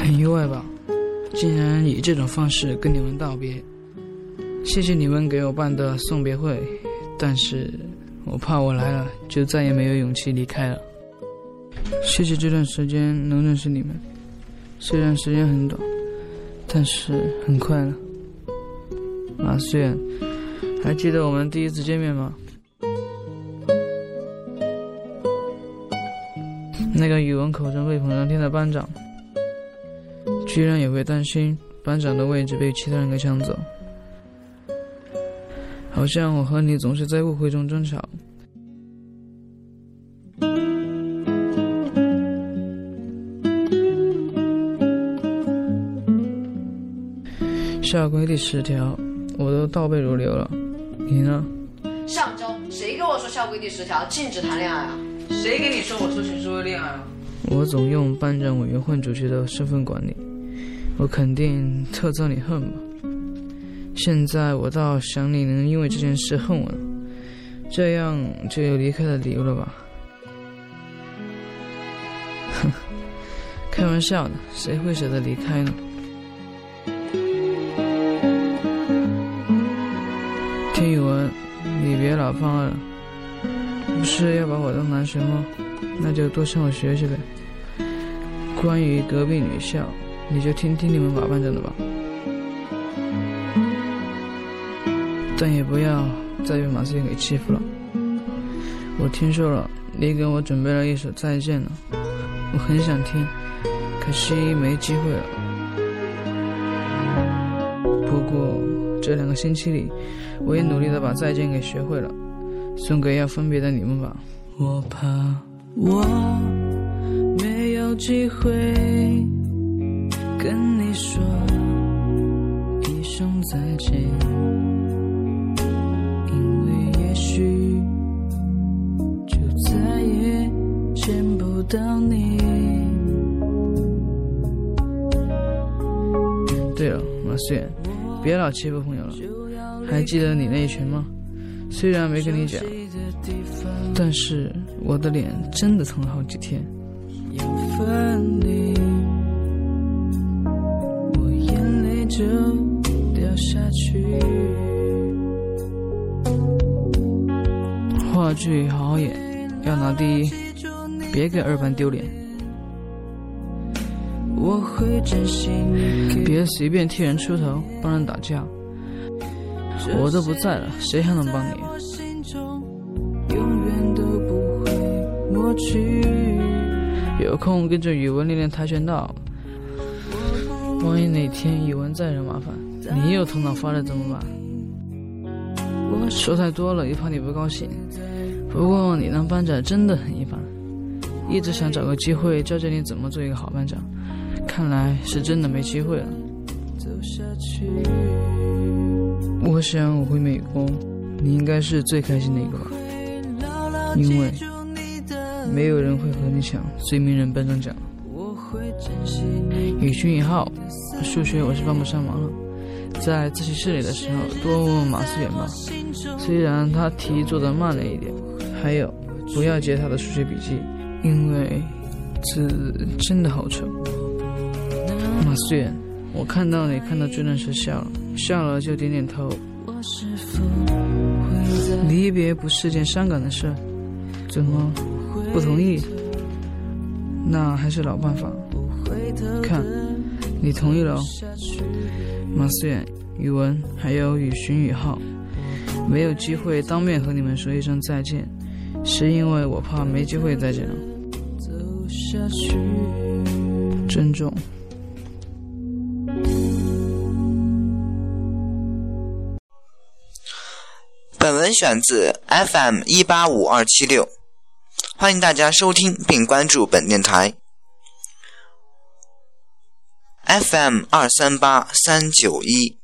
很意外吧？竟然以这种方式跟你们道别。谢谢你们给我办的送别会，但是我怕我来了就再也没有勇气离开了。谢谢这段时间能认识你们，虽然时间很短，但是很快乐。马思远，还记得我们第一次见面吗？那个语文口中威风张天的班长，居然也会担心班长的位置被其他人给抢走。好像我和你总是在误会中争吵。校规第十条，我都倒背如流了。你呢？上周谁跟我说校规第十条禁止谈恋爱啊？谁跟你说我说情是为恋爱啊？我总用班长委员会主席的身份管你，我肯定特遭你恨吧。现在我倒想你能因为这件事恨我，这样就有离开的理由了吧？哼，开玩笑的，谁会舍得离开呢？听雨文，你别老放了，不是要把我当男神吗？那就多向我学学呗。关于隔壁女校，你就听听你们马班长的吧。但也不要再被马思远给欺负了。我听说了，你给我准备了一首《再见》了，我很想听，可惜没机会了。不过这两个星期里，我也努力的把《再见》给学会了，送给要分别的你们吧。我怕我没有机会你说一声再见。因为也许就再也见不到你。对了，马思远，别老欺负朋友了。还记得你那一拳吗？虽然没跟你讲，但是我的脸真的疼了好几天。有分离就掉下去。话剧好好演，要拿第一。别给二班丢脸，别随便替人出头，帮人打架。我都不在了，谁还能帮你？有空跟着语文练练跆拳道。万一哪天语文再惹麻烦，你又头脑发热怎么办？说太多了，又怕你不高兴。不过你当班长真的很一般。一直想找个机会教教你怎么做一个好班长，看来是真的没机会了。我想我回美国，你应该是最开心的一个吧，因为没有人会和你抢最迷人班长奖。语群一号，数学我是帮不上忙了，在自习室里的时候多问问马思远吧，虽然他题做的慢了一点，还有不要接他的数学笔记。因为字真的好丑，马思远，我看到你看到这段时笑了，笑了就点点头。离别不是件伤感的事，怎么不同意？那还是老办法，看，你同意了。马思远，语文还有语寻语浩，没有机会当面和你们说一声再见，是因为我怕没机会再见了。珍重。本文选自 FM 一八五二七六，欢迎大家收听并关注本电台。FM 二三八三九一。